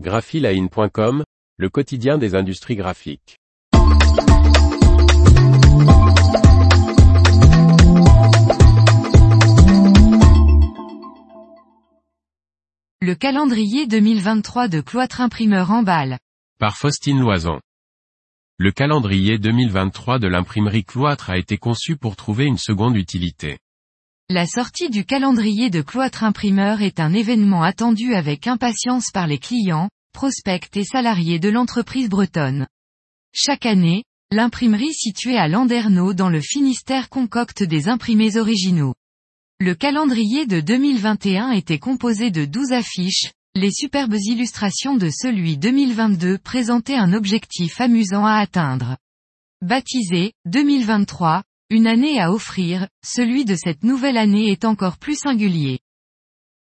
graphiline.com, le quotidien des industries graphiques. Le calendrier 2023 de Cloître Imprimeur en balle. Par Faustine Loison. Le calendrier 2023 de l'imprimerie Cloître a été conçu pour trouver une seconde utilité. La sortie du calendrier de Cloître Imprimeur est un événement attendu avec impatience par les clients, prospects et salariés de l'entreprise bretonne. Chaque année, l'imprimerie située à Landerneau dans le Finistère concocte des imprimés originaux. Le calendrier de 2021 était composé de 12 affiches, les superbes illustrations de celui 2022 présentaient un objectif amusant à atteindre. Baptisé, 2023, une année à offrir, celui de cette nouvelle année est encore plus singulier.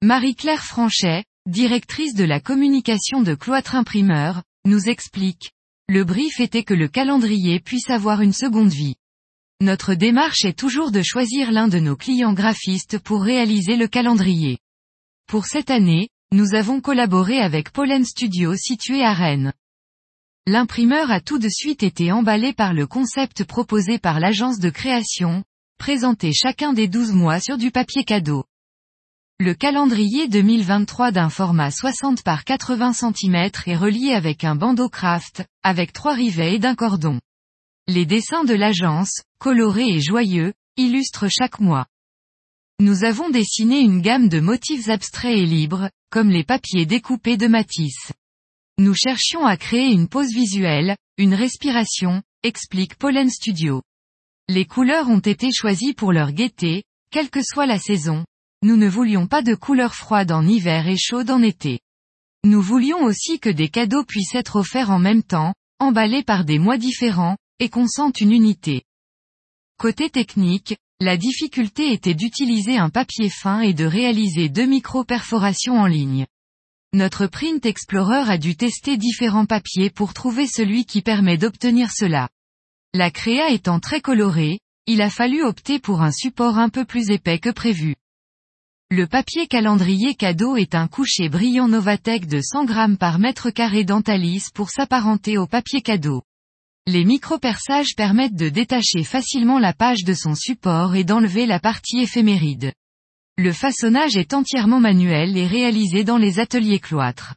Marie-Claire Franchet, directrice de la communication de Cloître Imprimeur, nous explique. Le brief était que le calendrier puisse avoir une seconde vie. Notre démarche est toujours de choisir l'un de nos clients graphistes pour réaliser le calendrier. Pour cette année, nous avons collaboré avec Pollen Studio situé à Rennes. L'imprimeur a tout de suite été emballé par le concept proposé par l'agence de création, présenté chacun des 12 mois sur du papier cadeau. Le calendrier 2023 d'un format 60 par 80 cm est relié avec un bandeau craft, avec trois rivets et d'un cordon. Les dessins de l'agence, colorés et joyeux, illustrent chaque mois. Nous avons dessiné une gamme de motifs abstraits et libres, comme les papiers découpés de Matisse. Nous cherchions à créer une pause visuelle, une respiration, explique Pollen Studio. Les couleurs ont été choisies pour leur gaieté, quelle que soit la saison. Nous ne voulions pas de couleurs froides en hiver et chaudes en été. Nous voulions aussi que des cadeaux puissent être offerts en même temps, emballés par des mois différents, et qu'on sente une unité. Côté technique, la difficulté était d'utiliser un papier fin et de réaliser deux micro-perforations en ligne. Notre Print Explorer a dû tester différents papiers pour trouver celui qui permet d'obtenir cela. La créa étant très colorée, il a fallu opter pour un support un peu plus épais que prévu. Le papier calendrier cadeau est un coucher brillant Novatec de 100 grammes par mètre carré d'Antalis pour s'apparenter au papier cadeau. Les micro-perçages permettent de détacher facilement la page de son support et d'enlever la partie éphéméride. Le façonnage est entièrement manuel et réalisé dans les ateliers cloîtres.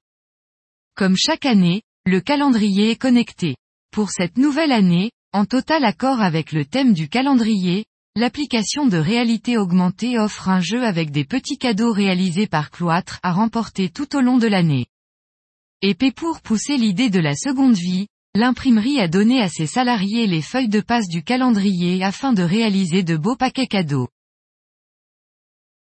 Comme chaque année, le calendrier est connecté. Pour cette nouvelle année, en total accord avec le thème du calendrier, l'application de réalité augmentée offre un jeu avec des petits cadeaux réalisés par cloître à remporter tout au long de l'année. Et pour pousser l'idée de la seconde vie, l'imprimerie a donné à ses salariés les feuilles de passe du calendrier afin de réaliser de beaux paquets cadeaux.